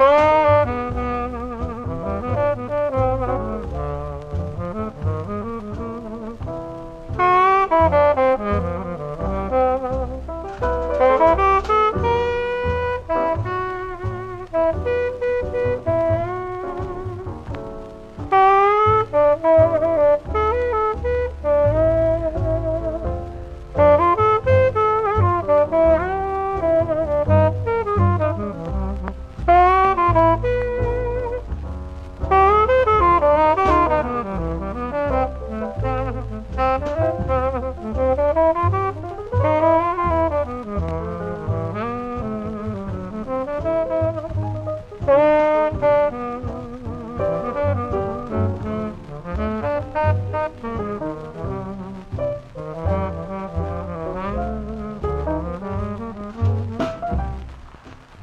Oh.